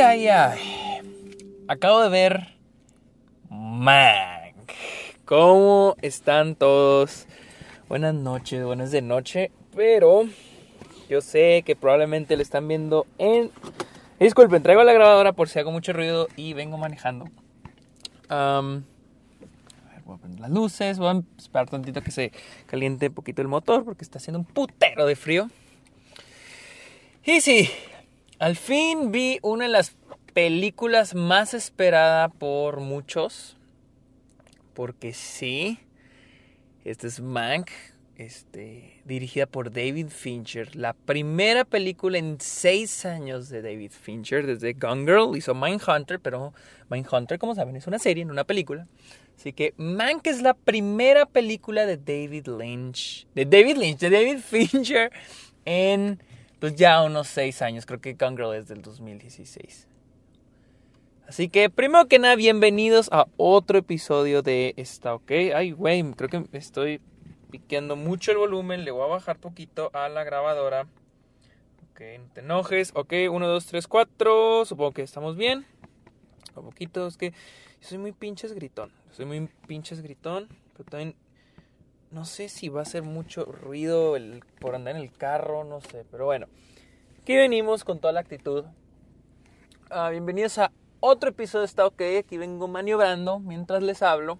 Ay, ay. Acabo de ver Mank. ¿Cómo están todos? Buenas noches, buenas de noche. Pero yo sé que probablemente lo están viendo en... Disculpen, traigo la grabadora por si hago mucho ruido y vengo manejando. A ver, voy a prender las luces, voy a esperar tantito que se caliente un poquito el motor porque está haciendo un putero de frío. Y sí, al fin vi una de las películas más esperada por muchos. Porque sí, este es Mank, este, dirigida por David Fincher. La primera película en seis años de David Fincher, desde Gone Girl, hizo Mindhunter, pero Mindhunter, como saben, es una serie, no una película. Así que Mank es la primera película de David Lynch, de David Lynch, de David Fincher en pues ya unos seis años. Creo que Gone Girl es del 2016. Así que, primero que nada, bienvenidos a otro episodio de esta, ¿ok? Ay, güey, creo que estoy piqueando mucho el volumen. Le voy a bajar poquito a la grabadora. Ok, no te enojes. Ok, 1, 2, 3, 4. Supongo que estamos bien. Un poquito, es que yo soy muy pinches gritón. Soy muy pinches gritón. Pero también no sé si va a ser mucho ruido el, por andar en el carro, no sé. Pero bueno, aquí venimos con toda la actitud. Ah, bienvenidos a otro episodio de Está OK. Aquí vengo maniobrando mientras les hablo.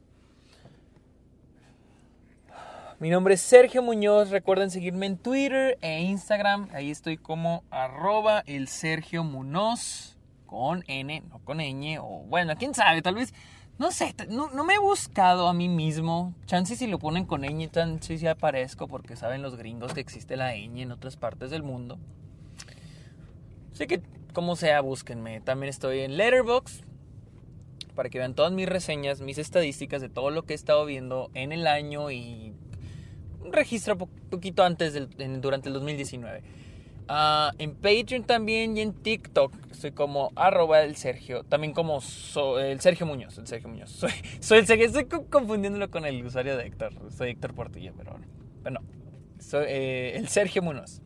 Mi nombre es Sergio Muñoz. Recuerden seguirme en Twitter e Instagram. Ahí estoy como arroba el Sergio Munoz. Con N, no con ñ. O bueno, quién sabe, tal vez. No sé, no, no me he buscado a mí mismo. Chance si lo ponen con ñ, chance si aparezco. Porque saben los gringos que existe la ñ en otras partes del mundo. Así que, como sea, búsquenme. También estoy en Letterboxd para que vean todas mis reseñas, mis estadísticas de todo lo que he estado viendo en el año y registro po poquito antes del, durante el 2019. Uh, en Patreon también y en TikTok soy como arroba el Sergio, también como el Sergio Muñoz, el Sergio Muñoz. Soy, soy el Sergio, estoy confundiéndolo con el usuario de Héctor, soy Héctor Portilla, pero, pero no, soy eh, el Sergio Muñoz.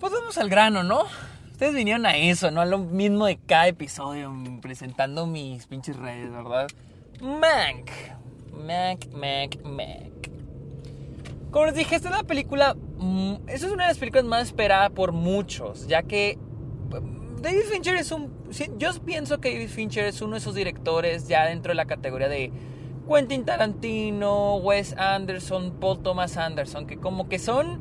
Pues vamos al grano, ¿no? Ustedes vinieron a eso, ¿no? A lo mismo de cada episodio, presentando mis pinches redes, ¿verdad? Mank. Mank, Mank, Mank. Como les dije, esta es la película. Mmm, esta es una de las películas más esperadas por muchos, ya que. David Fincher es un. Yo pienso que David Fincher es uno de esos directores ya dentro de la categoría de Quentin Tarantino, Wes Anderson, Paul Thomas Anderson, que como que son.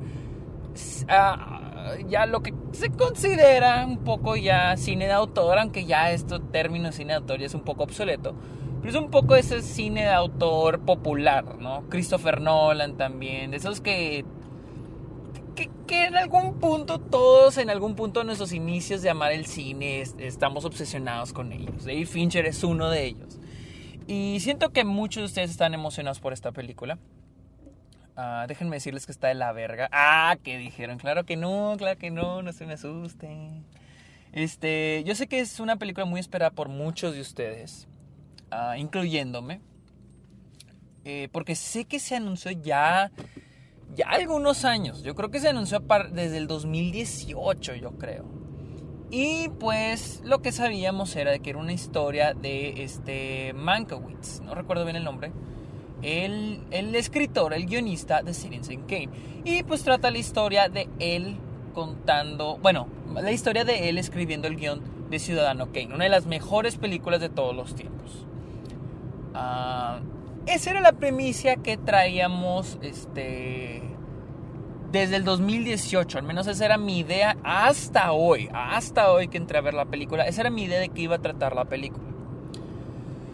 Uh, ya lo que se considera un poco ya cine de autor, aunque ya este término cine de autor ya es un poco obsoleto. Pero es un poco ese cine de autor popular, ¿no? Christopher Nolan también, de esos que, que, en algún punto, todos en algún punto de nuestros inicios de amar el cine estamos obsesionados con ellos. David Fincher es uno de ellos. Y siento que muchos de ustedes están emocionados por esta película. Uh, déjenme decirles que está de la verga. Ah, que dijeron. Claro que no, claro que no, no se me asusten. Este, yo sé que es una película muy esperada por muchos de ustedes, uh, incluyéndome. Eh, porque sé que se anunció ya, ya algunos años. Yo creo que se anunció desde el 2018, yo creo. Y pues lo que sabíamos era que era una historia de este Mankiewicz, no recuerdo bien el nombre el, el escritor, el guionista de Citizen Kane. Y pues trata la historia de él contando, bueno, la historia de él escribiendo el guion de Ciudadano Kane, una de las mejores películas de todos los tiempos. Uh, esa era la premisa que traíamos este, desde el 2018, al menos esa era mi idea hasta hoy, hasta hoy que entré a ver la película, esa era mi idea de que iba a tratar la película.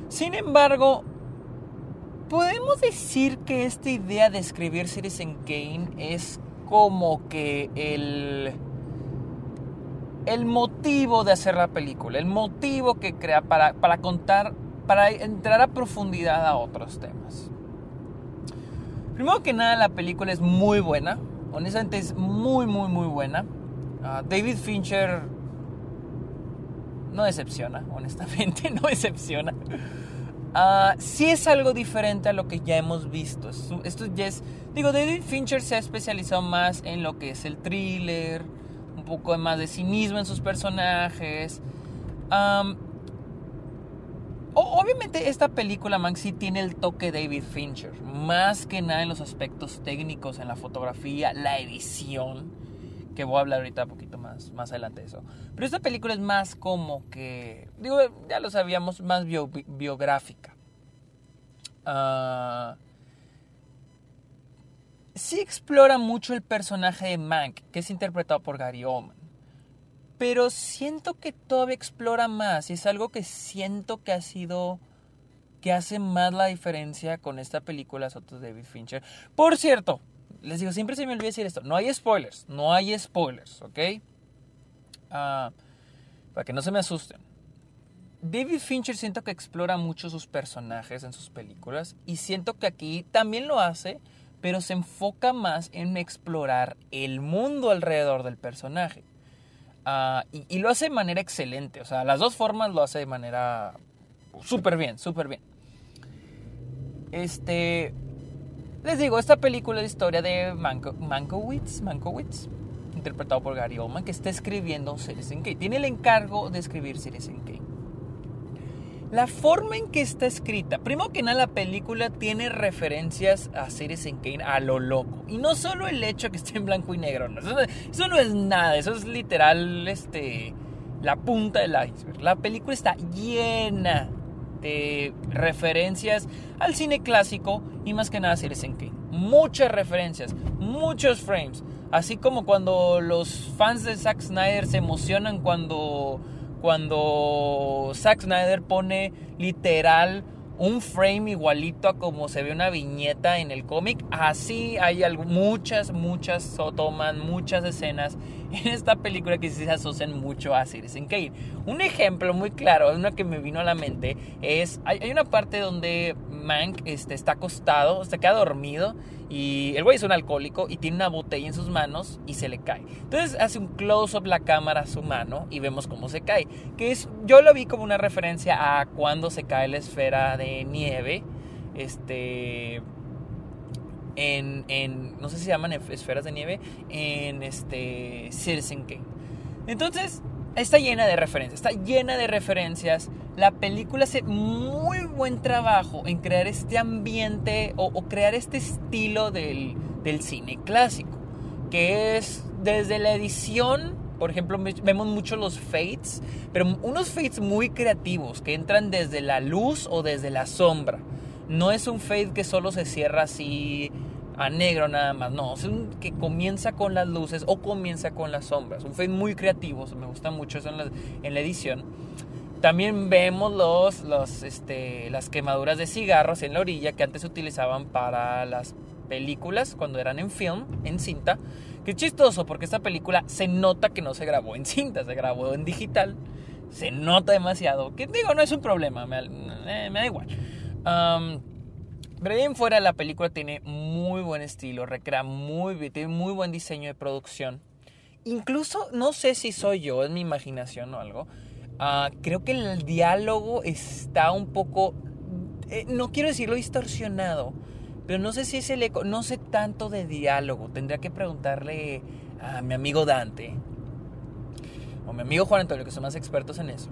Sin embargo, podemos decir que esta idea de escribir Citizen Kane es como que el el motivo de hacer la película, el motivo que crea para, para contar, para entrar a profundidad a otros temas. Primero que nada, la película es muy buena, honestamente es muy, muy, muy buena. Uh, David Fincher no decepciona, honestamente, no decepciona. Uh, sí es algo diferente a lo que ya hemos visto. Esto ya es. Digo, David Fincher se ha especializado más en lo que es el thriller, un poco más de cinismo en sus personajes. Obviamente esta película, Mank, sí tiene el toque David Fincher, más que nada en los aspectos técnicos, en la fotografía, la edición, que voy a hablar ahorita un poquito más, más adelante de eso. Pero esta película es más como que, digo, ya lo sabíamos, más biográfica. Uh, sí explora mucho el personaje de Mank, que es interpretado por Gary Oldman. Pero siento que todavía explora más y es algo que siento que ha sido que hace más la diferencia con esta película Soto David Fincher. Por cierto, les digo, siempre se me olvida decir esto, no hay spoilers, no hay spoilers, ¿ok? Ah, para que no se me asusten. David Fincher siento que explora mucho sus personajes en sus películas y siento que aquí también lo hace, pero se enfoca más en explorar el mundo alrededor del personaje. Ah, y, lo hace de manera excelente, o sea, las dos formas lo hace de manera súper bien, súper bien. Este, les digo, esta película es historia de Manko, Mankowitz, Mankowitz, interpretado por Gary Oldman, que está escribiendo Citizen Kane. Tiene el encargo de escribir Citizen Kane. La forma en que está escrita, primero que nada la película tiene referencias a Citizen Kane a lo loco. Y no solo el hecho que esté en blanco y negro, eso, no es nada, eso es literal este, la punta del iceberg. La película está llena de referencias al cine clásico y más que nada a Citizen Kane. Muchas referencias, muchos frames. Así como cuando los fans de Zack Snyder se emocionan cuando cuando Zack Snyder pone literal un frame igualito a como se ve una viñeta en el cómic. Así hay muchas, muchas tomas, muchas escenas en esta película que sí se asocian mucho a Citizen Kane. Un ejemplo muy claro, una que me vino a la mente, es, hay, una parte donde Mank este, está acostado, se queda dormido y el güey es un alcohólico y tiene una botella en sus manos y se le cae. Entonces hace un close-up la cámara a su mano y vemos cómo se cae. Que es, yo lo vi como una referencia a cuando se cae la esfera de nieve. Este. En, en no sé si se llaman esferas de nieve. En este. Citizen Kane. Entonces, está llena de referencias. Está llena de referencias. La película hace muy buen trabajo en crear este ambiente o, crear este estilo del, del, cine clásico. Que es desde la edición, por ejemplo, vemos mucho los fades, pero unos fades muy creativos que entran desde la luz o desde la sombra. No es un fade que solo se cierra así a negro nada más. No, es un que comienza con las luces o comienza con las sombras. Un fade muy creativo, me gusta mucho eso en la, edición. También vemos los, este, las quemaduras de cigarros en la orilla que antes se utilizaban para las películas cuando eran en film, en cinta. Que chistoso porque esta película se nota que no se grabó en cinta, se grabó en digital. Se nota demasiado. Que digo, no es un problema, me, eh, da igual. Pero bien fuera la película tiene muy buen estilo, recrea muy bien, tiene muy buen diseño de producción. Incluso, no sé si soy yo, es mi imaginación o algo, ah, creo que el diálogo está un poco, eh, no quiero decirlo distorsionado, pero no sé si es el eco, no sé tanto de diálogo, tendría que preguntarle a mi amigo Dante o mi amigo Juan Antonio, que son más expertos en eso.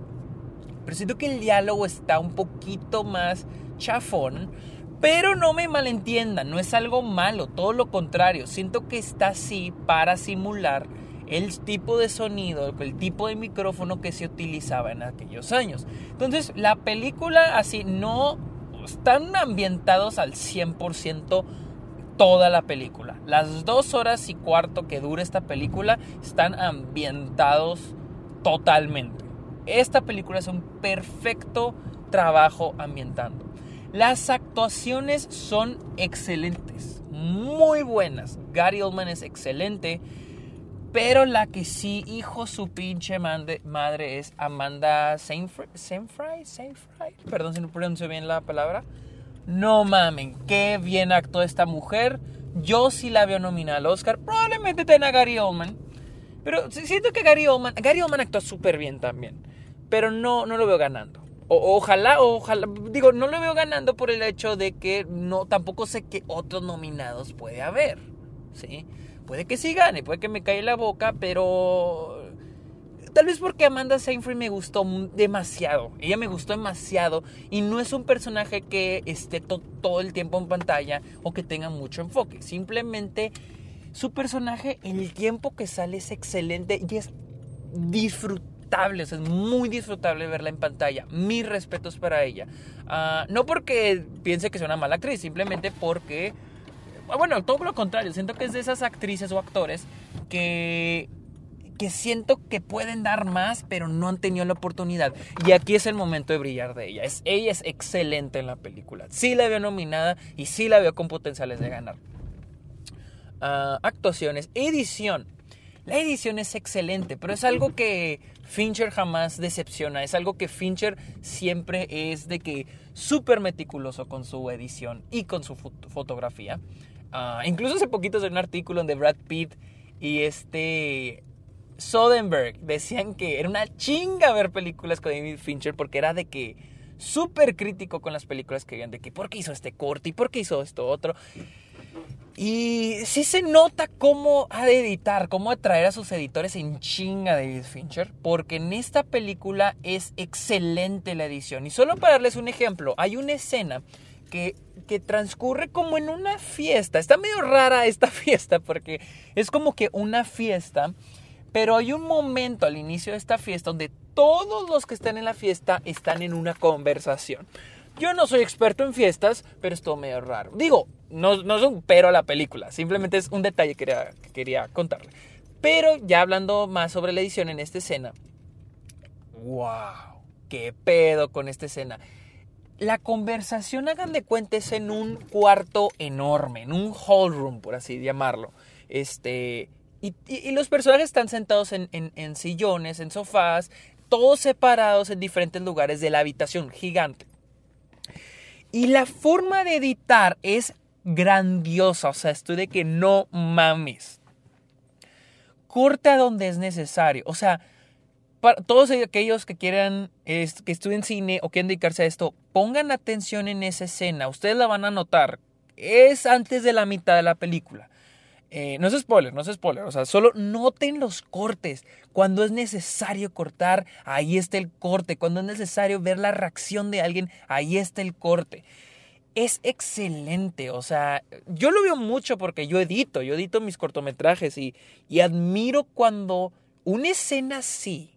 Pero siento que el diálogo está un poquito más chafón, pero no me malentiendan, no es algo malo, todo lo contrario. Siento que está así para simular el tipo de sonido, el tipo de micrófono que se utilizaba en aquellos años. Entonces, la película así no están ambientados al 100% toda la película. Las dos horas y cuarto que dura esta película están ambientados totalmente. Esta película es un perfecto trabajo ambientando. Las actuaciones son excelentes, muy buenas. Gary Oldman es excelente, pero la que sí, hijo su pinche madre, es Amanda Seyfried. Seyfried, Perdón si no pronuncio bien la palabra. No mamen, qué bien actuó esta mujer. Yo sí la veo nominada al Oscar. Probablemente tenga Gary Oldman. Pero siento que Gary Oldman, Gary Oldman actúa súper bien también. Pero no, no lo veo ganando ojalá, ojalá, digo, no lo veo ganando por el hecho de que no, tampoco sé qué otros nominados puede haber, ¿sí? puede que sí gane, puede que me caiga la boca, pero Tal vez porque Amanda Seyfried me gustó demasiado. Ella me gustó demasiado. Y no es un personaje que esté todo el tiempo en pantalla o que tenga mucho enfoque. Simplemente su personaje, el tiempo que sale es excelente y es disfrutable. Es muy disfrutable verla en pantalla. Mis respetos para ella. Ah, no porque piense que sea una mala actriz, simplemente porque. Bueno, todo lo contrario. Siento que es de esas actrices o actores que que siento que pueden dar más, pero no han tenido la oportunidad. Y aquí es el momento de brillar de ella. Es, ella es excelente en la película. Sí la veo nominada y sí la veo con potenciales de ganar. Ah, actuaciones, edición. La edición es excelente, pero es algo que Fincher jamás decepciona. Es algo que Fincher siempre es de que súper meticuloso con su edición y con su fotografía. Ah, incluso hace poquito en un artículo donde Brad Pitt y este Soderbergh decían que era una chinga ver películas con David Fincher porque era de que súper crítico con las películas que veían, de que por qué hizo este corte y por qué hizo esto otro. Y sí se nota cómo ha de editar, cómo atraer a sus editores en chinga David Fincher, porque en esta película es excelente la edición. Y solo para darles un ejemplo, hay una escena que, que transcurre como en una fiesta. Está medio rara esta fiesta porque es como que una fiesta pero hay un momento al inicio de esta fiesta donde todos los que están en la fiesta están en una conversación. Yo no soy experto en fiestas, pero es medio raro. Digo, no, no es un pero a la película, simplemente es un detalle que quería, que quería contarle. Pero ya hablando más sobre la edición en esta escena, wow, qué pedo con esta escena. La conversación, hagan de cuenta, es en un cuarto enorme, en un hall room, por así llamarlo. Este, y, los personajes están sentados en, sillones, en sofás, todos separados en diferentes lugares de la habitación gigante. Y la forma de editar es grandiosa, o sea, estoy de que no mames. Corta donde es necesario, o sea, para todos aquellos que quieran, que estudien cine o quieran dedicarse a esto, pongan atención en esa escena, ustedes la van a notar, es antes de la mitad de la película. Eh, no es spoiler, no es spoiler. O sea, solo noten los cortes. Cuando es necesario cortar, ahí está el corte. Cuando es necesario ver la reacción de alguien, ahí está el corte. Es excelente. O sea, yo lo veo mucho porque yo edito, yo edito mis cortometrajes y, y admiro cuando una escena así,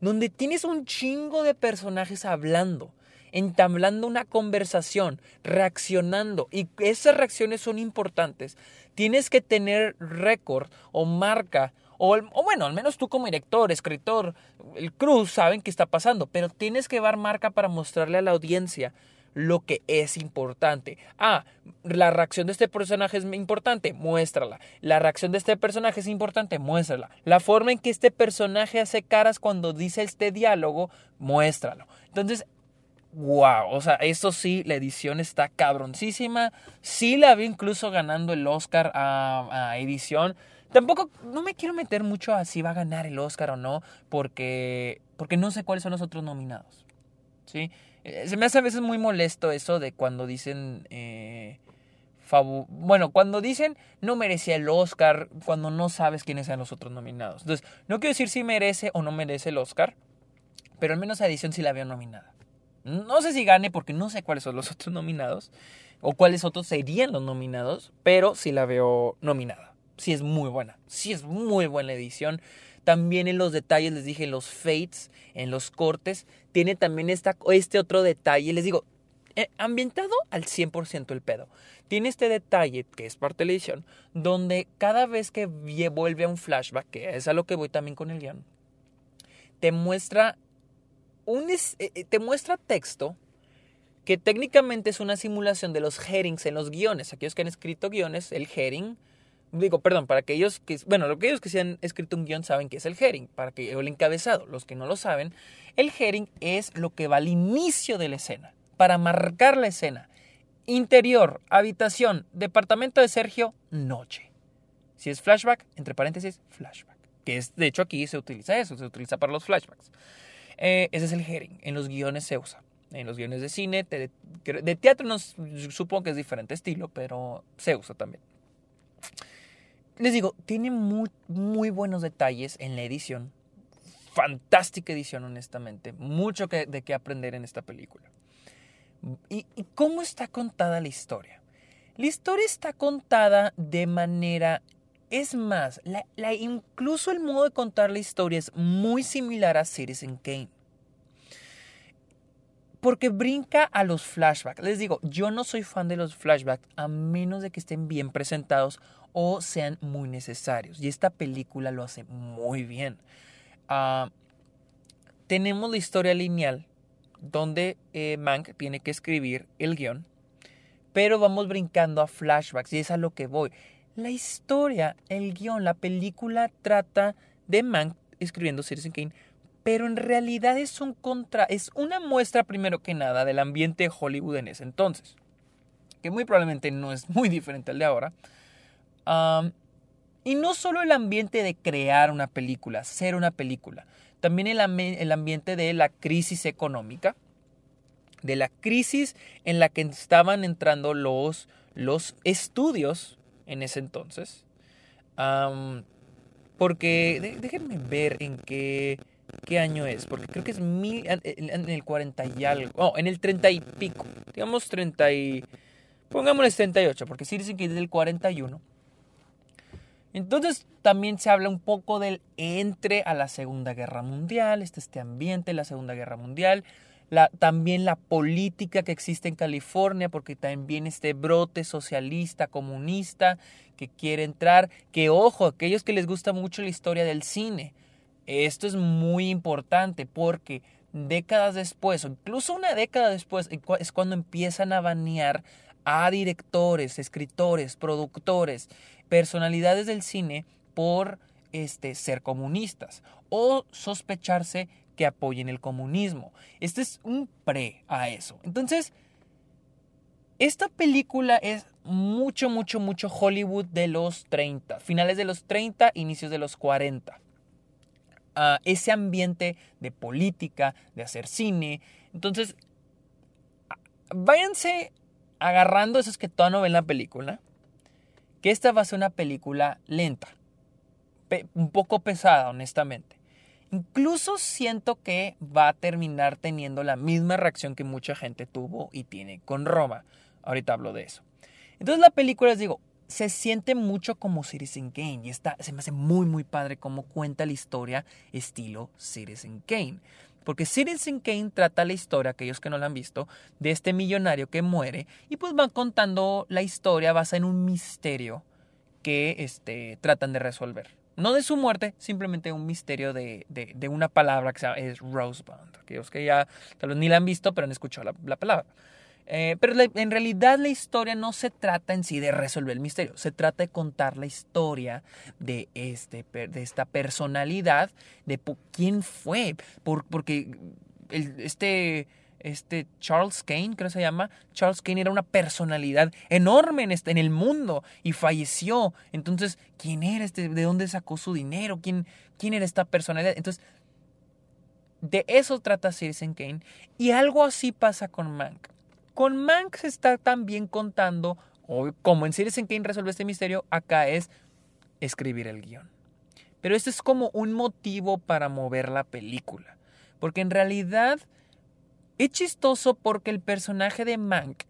donde tienes un chingo de personajes hablando entablando una conversación, reaccionando, y esas reacciones son importantes, tienes que tener récord o marca, o, bueno, al menos tú como director, escritor, el cruz saben qué está pasando, pero tienes que dar marca para mostrarle a la audiencia lo que es importante. Ah, la reacción de este personaje es importante, muéstrala. La reacción de este personaje es importante, muéstrala. La forma en que este personaje hace caras cuando dice este diálogo, muéstralo. Entonces, wow, o sea, eso sí, la edición está cabroncísima. Sí la vi incluso ganando el Oscar a, edición. Tampoco, no me quiero meter mucho a si va a ganar el Oscar o no, porque, porque no sé cuáles son los otros nominados. ¿sí? Eh, se me hace a veces muy molesto eso de cuando dicen... Eh, bueno, cuando dicen no merecía el Oscar, cuando no sabes quiénes sean los otros nominados. Entonces, no quiero decir si merece o no merece el Oscar, pero al menos a edición sí la veo nominada. No sé si gane porque no sé cuáles son los otros nominados o cuáles otros serían los nominados, pero sí la veo nominada. Sí es muy buena, sí es muy buena edición. También en los detalles, les dije, en los fades, en los cortes, tiene también esta, este otro detalle. Les digo, eh, ambientado al 100% el pedo. Tiene este detalle, que es parte de donde cada vez que vuelve a un flashback, que es a lo que voy también con el guion, te muestra eh, eh, te muestra texto que técnicamente es una simulación de los headings en los guiones. Aquellos que han escrito guiones, el heading, digo, perdón, para aquellos que, bueno, aquellos que se han escrito un guion saben que es el heading, para que el encabezado, los que no lo saben, el heading es lo que va al inicio de la escena, para marcar la escena. Interior, habitación, departamento de Sergio, noche. Si es flashback, entre paréntesis, flashback. Que es, de hecho, aquí se utiliza eso, se utiliza para los flashbacks. Eh, ese es el heading. En los guiones se usa. En los guiones de cine, de, teatro no, supongo que es diferente estilo, pero se usa también. Les digo, tiene muy, buenos detalles en la edición. Fantástica edición, honestamente. Mucho de qué aprender en esta película. ¿Y, ¿Y cómo está contada la historia? La historia está contada de manera es más, incluso el modo de contar la historia es muy similar a Citizen Kane. Porque brinca a los flashbacks. Les digo, yo no soy fan de los flashbacks a menos de que estén bien presentados o sean muy necesarios. Y esta película lo hace muy bien. Uh, tenemos la historia lineal donde eh, Mank tiene que escribir el guion, pero vamos brincando a flashbacks y es a lo que voy. La historia, el guion, la película trata de Mank escribiendo Citizen Kane, pero en realidad es un contra, es una muestra primero que nada del ambiente Hollywood en ese entonces, que muy probablemente no es muy diferente al de ahora. Y no solo el ambiente de crear una película, ser una película, también el, ambiente de la crisis económica, de la crisis en la que estaban entrando los, los estudios en ese entonces. porque déjenme ver en qué, qué año es, porque creo que es mil, en el 40 y algo, oh, en el 30 y pico, digamos 30 y, pongámosle 38, porque sí dicen que es del 41. Entonces también se habla un poco del entre a la Segunda Guerra Mundial, este, este ambiente de la Segunda Guerra Mundial, también la política que existe en California, porque también este brote socialista, comunista, que quiere entrar, que ojo, aquellos que les gusta mucho la historia del cine, esto es muy importante porque décadas después, o incluso una década después, es cuando empiezan a banear a directores, escritores, productores, personalidades del cine por este, ser comunistas o sospecharse que apoyen el comunismo. Este es un pre a eso. Entonces, esta película es mucho, mucho, mucho Hollywood de los 30, finales de los 30, inicios de los 40. Ah, ese ambiente de política, de hacer cine. Entonces, váyanse agarrando esos que todavía no ven la película, que esta va a ser una película lenta, un poco pesada, honestamente. Incluso siento que va a terminar teniendo la misma reacción que mucha gente tuvo y tiene con Roma. Ahorita hablo de eso. Entonces la película, les digo, se siente mucho como Citizen Kane y está, se me hace muy muy padre cómo cuenta la historia estilo Citizen Kane. Porque Citizen Kane trata la historia, aquellos que no la han visto, de este millonario que muere y pues van contando la historia basada en un misterio que este, tratan de resolver. No de su muerte, simplemente un misterio de, de, una palabra que se llama, es Rosebud. Aquellos que ya tal vez ni la han visto, pero han escuchado la, palabra. Eh, pero en realidad la historia no se trata en sí de resolver el misterio, se trata de contar la historia de, este, de esta personalidad, de quién fue, por, porque este este Charles Kane, creo que se llama. Charles Kane era una personalidad enorme en, este, en el mundo y falleció. Entonces, ¿quién era este? ¿De dónde sacó su dinero? ¿Quién, quién era esta personalidad? Entonces, de eso trata Citizen Kane. Y algo así pasa con Mank. Con Mank se está también contando, o como en Citizen Kane resuelve este misterio, acá es escribir el guion. Pero este es como un motivo para mover la película. Porque en realidad es chistoso porque el personaje de Mank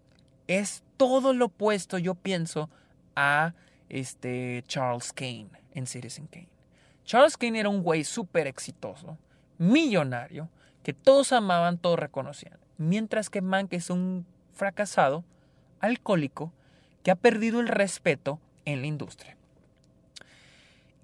es todo lo opuesto, yo pienso, a este Charles Kane en Citizen Kane. Charles Kane era un güey súper exitoso, millonario, que todos amaban, todos reconocían. Mientras que Mank es un fracasado, alcohólico, que ha perdido el respeto en la industria.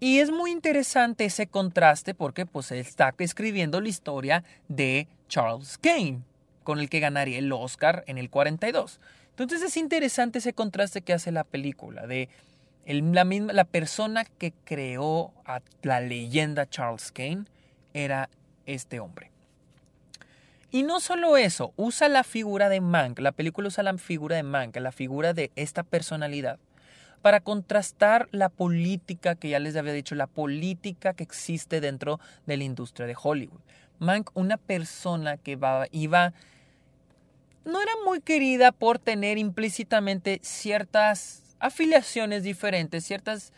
Y es muy interesante ese contraste porque pues está escribiendo la historia de Charles Kane, con el que ganaría el Oscar en el 42. Entonces es interesante ese contraste que hace la película de la, misma, la persona que creó a la leyenda Charles Kane era este hombre. Y no solo eso, usa la figura de Mank, la película usa la figura de Mank, la figura de esta personalidad, para contrastar la política que ya les había dicho, la política que existe dentro de la industria de Hollywood. Mank, una persona que va, iba no era muy querida por tener implícitamente ciertas afiliaciones diferentes, ciertas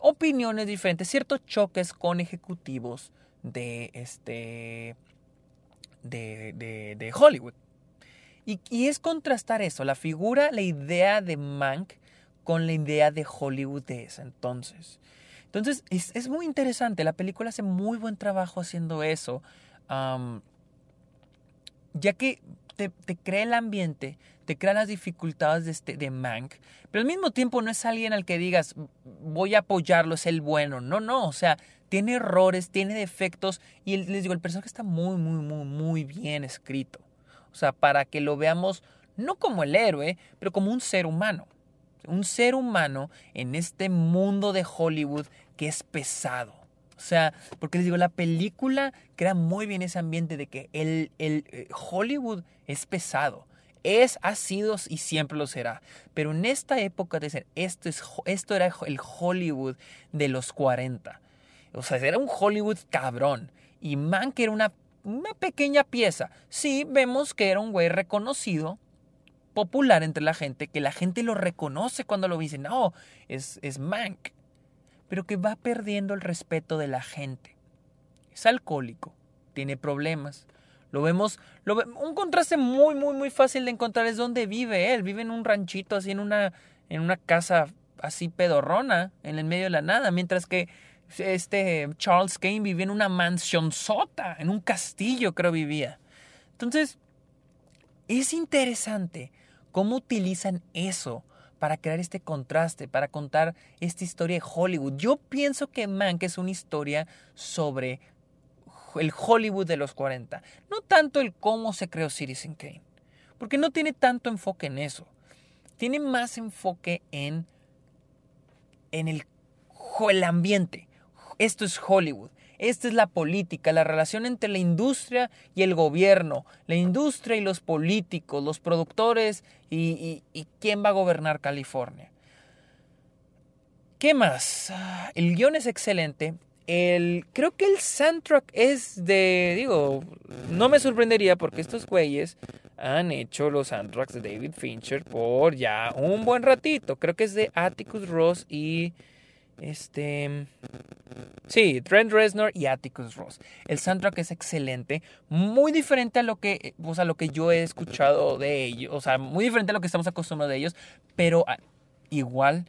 opiniones diferentes, ciertos choques con ejecutivos de, este, de, de, Hollywood. Y, y, es contrastar eso, la figura, la idea de Mank con la idea de Hollywood de ese entonces. Entonces, es, es muy interesante, la película hace muy buen trabajo haciendo eso, ya que te, te, crea el ambiente, te crea las dificultades de, este, de Mank, pero al mismo tiempo no es alguien al que digas, voy a apoyarlo, es el bueno. No, no, o sea, tiene errores, tiene defectos y les digo, el personaje está muy, muy, muy, muy bien escrito. O sea, para que lo veamos no como el héroe, pero como un ser humano. Un ser humano en este mundo de Hollywood que es pesado. O sea, porque les digo, la película crea muy bien ese ambiente de que el, el eh, Hollywood es pesado. Es, ha sido y siempre lo será. Pero en esta época de ser, esto, es, esto era el Hollywood de los 40. O sea, era un Hollywood cabrón. Y Mank era una, una pequeña pieza. Sí, vemos que era un güey reconocido, popular entre la gente, que la gente lo reconoce cuando lo dicen, no, es, es Mank. Pero que va perdiendo el respeto de la gente. Es alcohólico, tiene problemas. Lo vemos, un contraste muy, muy, muy fácil de encontrar es donde vive él. Vive en un ranchito, así en una, en una casa así pedorrona, en el medio de la nada, mientras que este Charles Kane vivía en una mansión sota, en un castillo creo vivía. Entonces, es interesante cómo utilizan eso para crear este contraste, para contar esta historia de Hollywood. Yo pienso que Mank es una historia sobre el Hollywood de los 40, no tanto el cómo se creó Citizen Kane, porque no tiene tanto enfoque en eso. Tiene más enfoque en en el, el ambiente, esto es Hollywood. Esta es la política, la relación entre la industria y el gobierno, la industria y los políticos, los productores y, quién va a gobernar California. ¿Qué más? El guion es excelente. El, creo que el soundtrack es de, digo, no me sorprendería porque estos güeyes han hecho los soundtracks de David Fincher por ya un buen ratito. Creo que es de Atticus Ross y este. Sí, Trent Reznor y Atticus Ross. El soundtrack es excelente, muy diferente a lo que, o sea, lo que yo he escuchado de ellos, o sea, muy diferente a lo que estamos acostumbrados de ellos, pero ah, igual,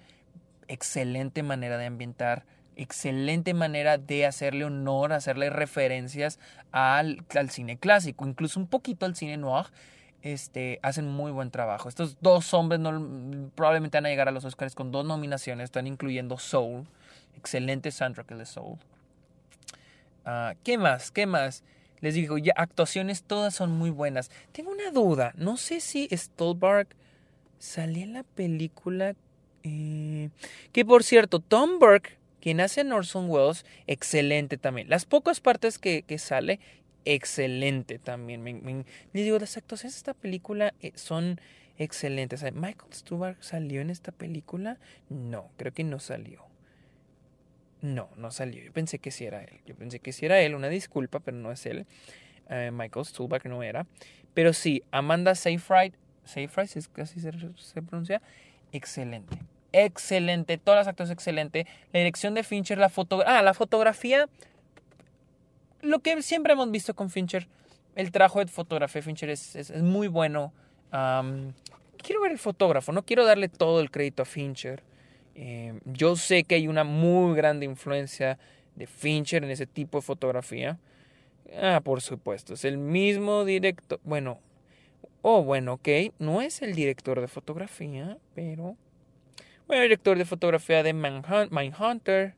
excelente manera de ambientar, excelente manera de hacerle honor, hacerle referencias al, al cine clásico, incluso un poquito al cine noir este, hacen muy buen trabajo. Estos dos hombres probablemente van a llegar a los Oscars con dos nominaciones, están incluyendo Soul, excelente soundtrack de Soul. Ah, ¿Qué más? ¿Qué más? Les digo, ya actuaciones todas son muy buenas. Tengo una duda, no sé si Stolberg salía en la película... Eh, que por cierto, Tom Burke, quien hace Orson Welles, excelente también. Las pocas partes que sale, excelente también. Me, digo, las actuaciones de esta película eh, son excelentes. ¿Michael Stuhlbarg salió en esta película? No, creo que no salió. No, no salió. Yo pensé que sí era él. Yo pensé que sí era él. Una disculpa, pero no es él. Eh, Michael Stuhlbarg no era. Pero sí, Amanda Seyfried. Seyfried, es casi se, pronuncia. Excelente. Excelente. Todas las actuaciones excelente. La dirección de Fincher, la fotografía. Ah, la fotografía lo que siempre hemos visto con Fincher, el trabajo de fotografía de Fincher es, muy bueno. quiero ver el fotógrafo, no quiero darle todo el crédito a Fincher. Eh, yo sé que hay una muy grande influencia de Fincher en ese tipo de fotografía. Ah, por supuesto, es el mismo director. Bueno, oh, bueno, ok, no es el director de fotografía, pero. Bueno, director de fotografía de Mindhunter.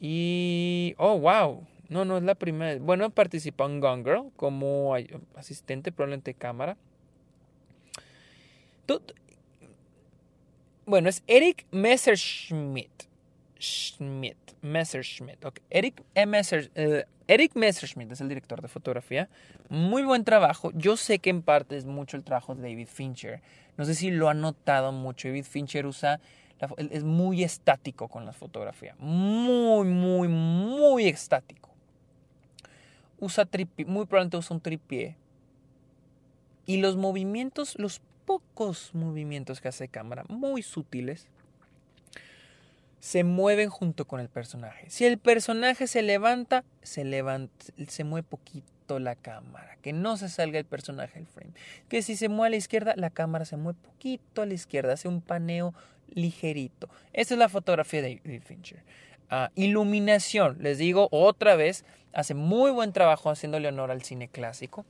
Y. Oh, wow. No, no es la primera. Bueno, participó en Gone Girl como asistente probablemente cámara. Bueno, es Eric Messerschmidt. Schmidt. Messerschmidt. Okay. Eric, Messer, eh, Messerschmidt es el director de fotografía. Muy buen trabajo. Yo sé que en parte es mucho el trabajo de David Fincher. No sé si lo ha notado mucho. David Fincher usa es muy estático con la fotografía. Muy, muy, muy estático usa muy probablemente usa un tripié. Y los movimientos, los pocos movimientos que hace cámara, muy sutiles, se mueven junto con el personaje. Si el personaje se levanta, se levanta, se mueve poquito la cámara, que no se salga el personaje del frame. Que si se mueve a la izquierda, la cámara se mueve poquito a la izquierda, hace un paneo ligerito. Esta es la fotografía de Fincher. Ah, iluminación, les digo otra vez, hace muy buen trabajo haciéndole honor al cine clásico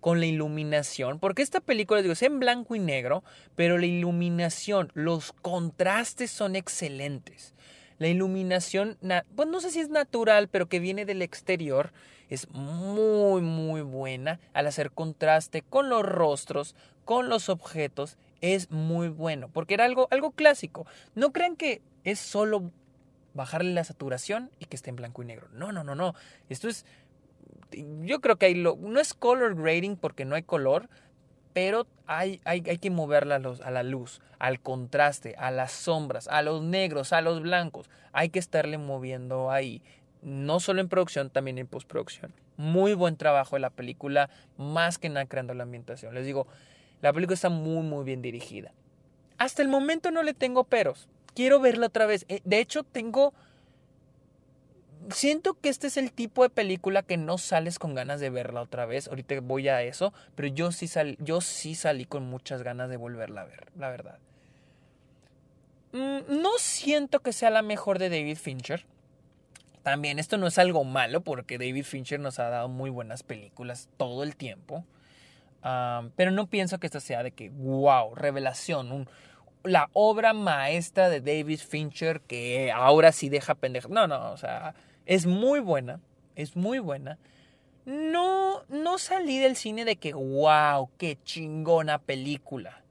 con la iluminación, porque esta película, digo, es en blanco y negro, pero la iluminación, los contrastes son excelentes. La iluminación, pues no sé si es natural, pero que viene del exterior, es muy, muy buena al hacer contraste con los rostros, con los objetos, es muy bueno, porque era algo, algo clásico. No crean que es solo bajarle la saturación y que esté en blanco y negro. No, no, no, no. Esto es yo creo que hay lo, no es color grading porque no hay color, pero hay, hay, hay que moverla a, a, la luz, al contraste, a las sombras, a los negros, a los blancos. Hay que estarle moviendo ahí, no solo en producción, también en postproducción. Muy buen trabajo de la película, más que nada creando la ambientación. Les digo, la película está muy, muy bien dirigida. Hasta el momento no le tengo peros. Quiero verla otra vez. Eh, de hecho, tengo siento que este es el tipo de película que no sales con ganas de verla otra vez. Ahorita voy a eso, pero yo sí, yo sí salí con muchas ganas de volverla a ver, la verdad. Mm, no siento que sea la mejor de David Fincher. También esto no es algo malo porque David Fincher nos ha dado muy buenas películas todo el tiempo. pero no pienso que esta sea de que, wow, revelación, la obra maestra de David Fincher que ahora sí deja pendejo. No, no, o sea, es muy buena, es muy buena. No, no salí del cine de que, wow, qué chingona película.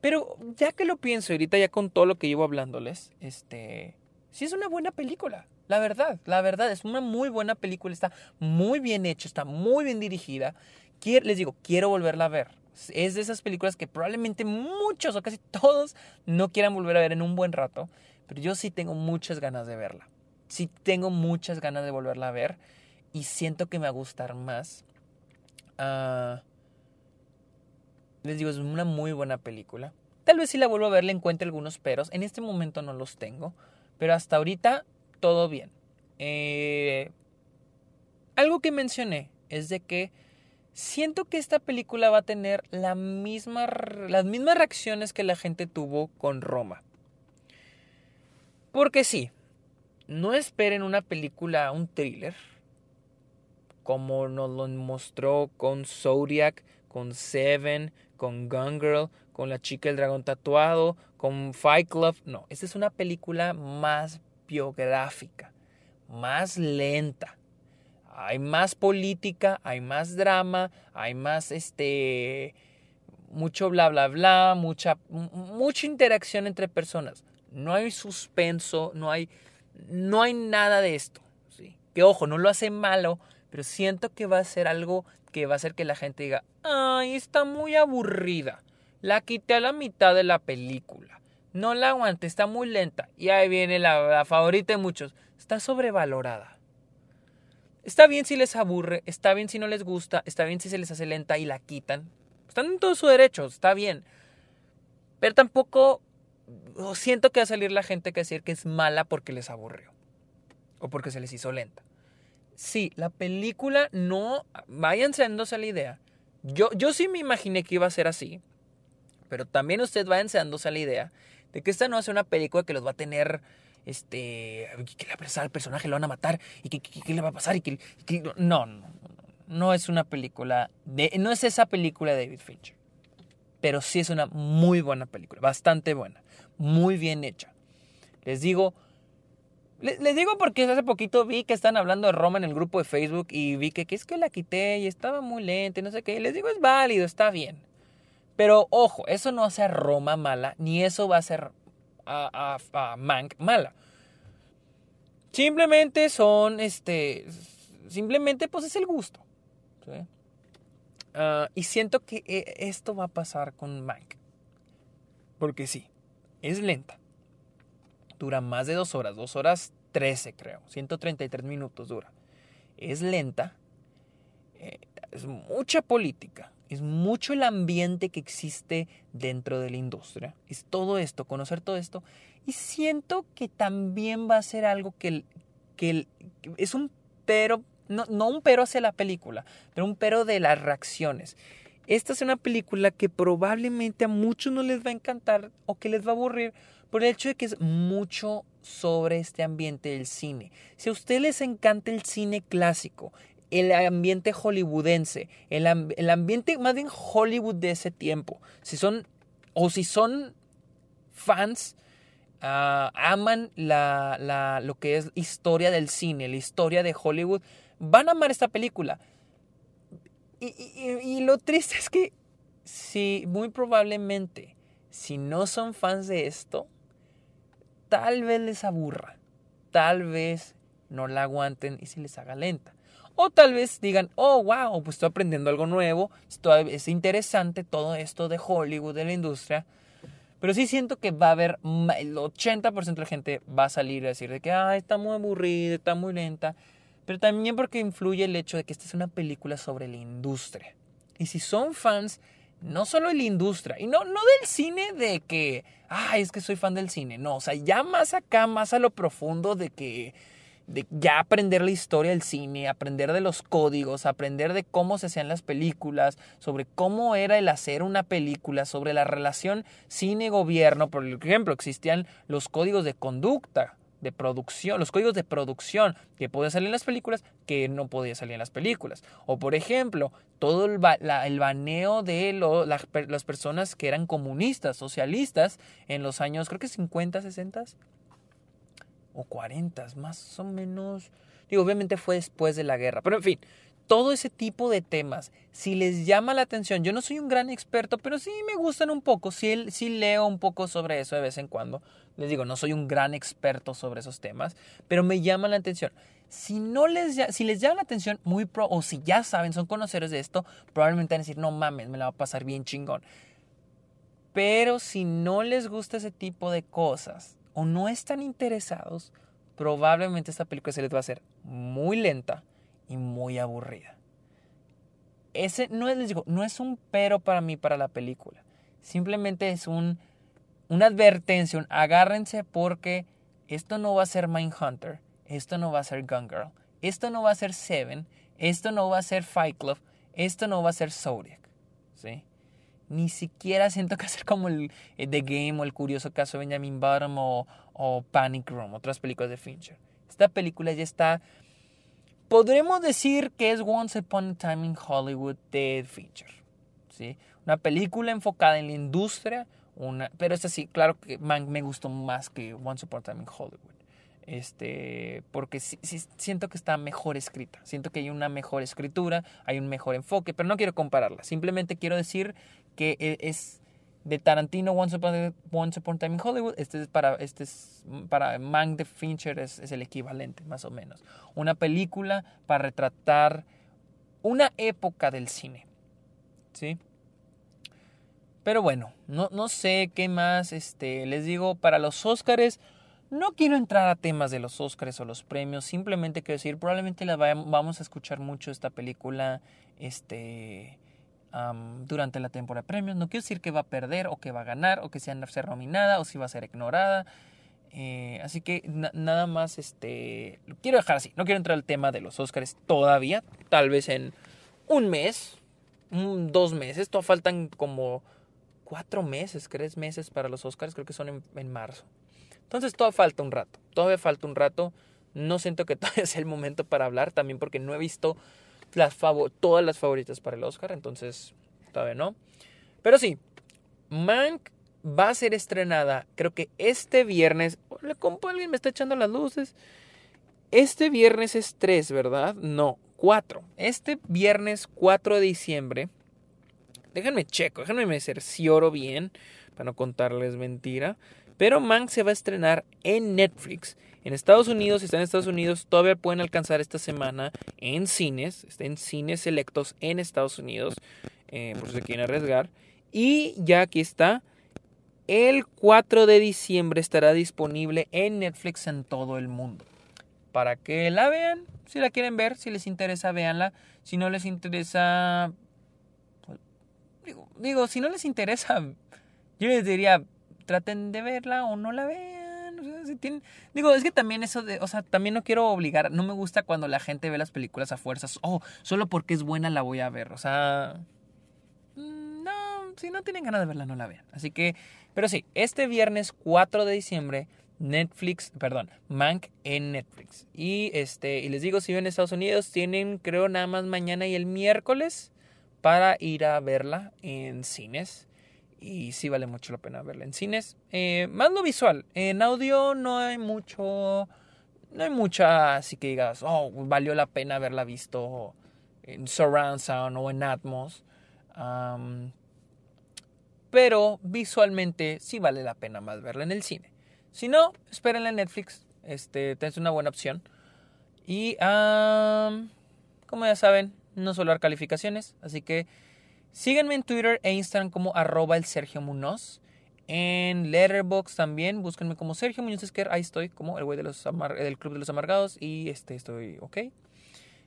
Pero ya que lo pienso ahorita, ya con todo lo que llevo hablándoles, este, sí es una buena película. La verdad, la verdad, es una muy buena película. Está muy bien hecha, está muy bien dirigida. les digo, quiero volverla a ver. Es de esas películas que probablemente muchos o casi todos no quieran volver a ver en un buen rato. Pero yo sí tengo muchas ganas de verla sí tengo muchas ganas de volverla a ver y siento que me va a gustar más. Ah, les digo, es una muy buena película. Tal vez si la vuelvo a ver le encuentre algunos peros. En este momento no los tengo. Pero hasta ahorita todo bien. Eh, algo que mencioné es de que siento que esta película va a tener las mismas reacciones que la gente tuvo con Roma. Porque sí, no esperen una película, un thriller, como nos lo mostró con Zodiac, con Seven, con Gun Girl, con La chica del dragón tatuado, con Fight Club. No, esta es una película más biográfica, más lenta. Hay más política, hay más drama, hay más este mucho bla bla bla, mucha mucha interacción entre personas. No hay suspenso, no hay no hay nada de esto. ¿sí? Que ojo, no lo hace malo, pero siento que va a ser algo que va a hacer que la gente diga, ay, está muy aburrida. La quité a la mitad de la película. No la aguante, está muy lenta. Y ahí viene la, favorita de muchos. Está sobrevalorada. Está bien si les aburre, está bien si no les gusta, está bien si se les hace lenta y la quitan. Están en todo su derecho, está bien. Pero tampoco siento que va a salir la gente que decir que es mala porque les aburrió o porque se les hizo lenta. Sí, la película no, vayan dándose la idea. Yo, yo sí me imaginé que iba a ser así, pero también usted va dándose la idea de que esta no es una película que los va a tener, este, que le va a pasar al personaje, lo van a matar y que, le va a pasar y que, no, no, no es una película, de, no es esa película de David Fincher, pero sí es una muy buena película, bastante buena muy bien hecha. Les digo, les, digo porque hace poquito vi que están hablando de Roma en el grupo de Facebook y vi que, es que la quité y estaba muy lenta y no sé qué. Les digo, es válido, está bien. Pero ojo, eso no hace a Roma mala, ni eso va a hacer a, a, Mank mala. Simplemente son, este, simplemente pues es el gusto. Ah, y siento que eh, esto va a pasar con Mank. Porque sí, es lenta. Dura más de dos horas, dos horas trece creo, 133 minutos dura. Es lenta, eh, es mucha política, Es mucho el ambiente que existe dentro de la industria. Es todo esto, conocer todo esto. Y siento que también va a ser algo que, es un pero, no, no un pero hacia la película, pero un pero de las reacciones. Esta es una película que probablemente a muchos no les va a encantar o que les va a aburrir por el hecho de que es mucho sobre este ambiente del cine. Si a ustedes les encanta el cine clásico, el ambiente hollywoodense, el, el, ambiente más bien Hollywood de ese tiempo, si son o si son fans, uh, aman la, la, lo que es historia del cine, la historia de Hollywood, van a amar esta película. Y, y, y lo triste es que si muy probablemente si no son fans de esto, tal vez les aburra, tal vez no la aguanten y se les haga lenta. O tal vez digan, oh, wow, pues estoy aprendiendo algo nuevo, es interesante todo esto de Hollywood, de la industria. Pero sí siento que va a haber, el 80% de la gente va a salir a decir de que, ah, está muy aburrida, está muy lenta. Pero también porque influye el hecho de que esta es una película sobre la industria. Y si son fans no solo de la industria, y no, no del cine de que, ay, es que soy fan del cine, no, o sea, ya más acá, más a lo profundo de que, de ya aprender la historia del cine, aprender de los códigos, aprender de cómo se hacían las películas, sobre cómo era el hacer una película, sobre la relación cine-gobierno, por ejemplo, existían los códigos de conducta, de producción, los códigos de producción que podían salir en las películas que no podía salir en las películas. O por ejemplo, todo el, el baneo de las personas que eran comunistas, socialistas en los años, creo que 50, 60 o 40, más o menos. Digo, obviamente fue después de la guerra, pero en fin, todo ese tipo de temas, si les llama la atención, yo no soy un gran experto, pero sí me gustan un poco, sí, sí leo un poco sobre eso de vez en cuando. Les digo, no soy un gran experto sobre esos temas, pero me llama la atención. Si, no les, si les llama la atención, muy pro, o si ya saben, son conocedores de esto, probablemente van a decir, no mames, me la va a pasar bien chingón. Pero si no les gusta ese tipo de cosas, o no están interesados, probablemente esta película se les va a hacer muy lenta y muy aburrida. Ese no es, un pero para mí para la película. Simplemente es un, una advertencia, agárrense porque esto no va a ser Mindhunter, esto no va a ser Gun Girl, esto no va a ser Seven, esto no va a ser Fight Club, esto no va a ser Zodiac. ¿sí? Ni siquiera siento que hacer como el, The Game o el curioso caso de Benjamin Bottom o, Panic Room, otras películas de Fincher. Esta película ya está podremos decir que es Once Upon a Time in Hollywood de Fincher. ¿sí? Una película enfocada en la industria, una, pero esta sí, claro que me gustó más que Once Upon a Time in Hollywood. Este, porque siento que está mejor escrita, siento que hay una mejor escritura, hay un mejor enfoque, pero no quiero compararla, simplemente quiero decir que e, es de Tarantino Once Upon, Once Upon a Time in Hollywood, este es para, este es para Mank de Fincher es, es, el equivalente, más o menos. Una película para retratar una época del cine. ¿Sí? Pero bueno, no, no sé qué más. Este, les digo, para los Oscars, no quiero entrar a temas de los Oscars o los premios. Simplemente quiero decir, probablemente la vamos a escuchar mucho esta película. Este durante la temporada de premios. No quiero decir que va a perder o que va a ganar o que sea ser nominada o si va a ser ignorada. Eh, así que nada más, este, lo quiero dejar así. No quiero entrar al tema de los Oscars todavía. Tal vez en un mes, dos meses. Todavía faltan como cuatro meses, tres meses para los Oscars. Creo que son en, en marzo. Entonces todavía falta un rato. Todavía falta un rato. No siento que todavía sea el momento para hablar. También porque no he visto las todas las favoritas para el Oscar, entonces todavía no. Pero sí, Mank va a ser estrenada, creo que este viernes. Le compo alguien me está echando las luces. Este viernes es 3, ¿verdad? No, 4. Este viernes 4 de diciembre. Déjenme checo, déjenme cercioro bien para no contarles mentira. Pero Mank se va a estrenar en Netflix en Estados Unidos, si están en Estados Unidos, todavía pueden alcanzar esta semana en cines, en cines selectos en Estados Unidos, eh, por si se quieren arriesgar. Y ya aquí está, el 4 de diciembre estará disponible en Netflix en todo el mundo. Para que la vean, si la quieren ver, si les interesa, véanla. Si no les interesa, digo, si no les interesa, yo les diría, traten de verla o no la vean. Digo, es que también eso de, o sea, también no quiero obligar, no me gusta cuando la gente ve las películas a fuerzas, oh, solo porque es buena la voy a ver, o sea, mm, no, si no tienen ganas de verla, no la vean. Así que, pero sí, este viernes 4 de diciembre, Netflix, perdón, Mank en Netflix. Y este, y les digo, si ven en Estados Unidos, tienen creo nada más mañana y el miércoles para ir a verla en cines. Y sí vale mucho la pena verla en cines. Eh, más lo visual. En audio no hay mucho. No hay mucha así que digas, oh, valió la pena haberla visto en surround sound o en Atmos. pero visualmente sí vale la pena más verla en el cine. Si no, espérenla en Netflix. Este, es una buena opción. Y, como ya saben, no solo dar calificaciones. Así que síganme en Twitter e Instagram como arroba el Sergio Munoz. En Letterboxd también, búsquenme como Sergio Muñoz Esquer. Ahí estoy, como el güey de los del Club de los Amargados. Y este, estoy ok.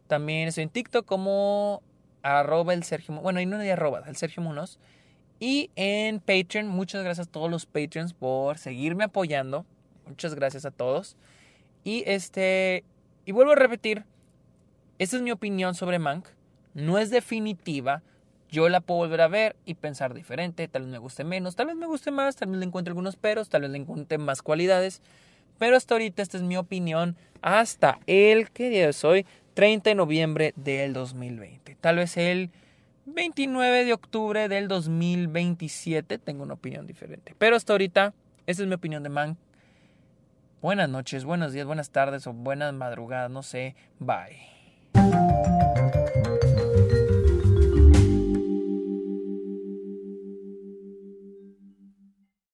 También estoy en TikTok como arroba el Sergio Bueno, ahí no hay arroba, el Sergio Munoz. Y en Patreon, muchas gracias a todos los Patreons por seguirme apoyando. Muchas gracias a todos. Y este. Y vuelvo a repetir. Esta es mi opinión sobre Mank. No es definitiva. Yo la puedo volver a ver y pensar diferente. Tal vez me guste menos, tal vez me guste más, tal vez le encuentre algunos peros, tal vez le encuentre más cualidades. Pero hasta ahorita esta es mi opinión. Hasta el que día es hoy, 30 de noviembre del 2020. Tal vez el 29 de octubre del 2027 tengo una opinión diferente. Pero hasta ahorita, esa es mi opinión de Man. Buenas noches, buenos días, buenas tardes o buenas madrugadas, no sé. Bye.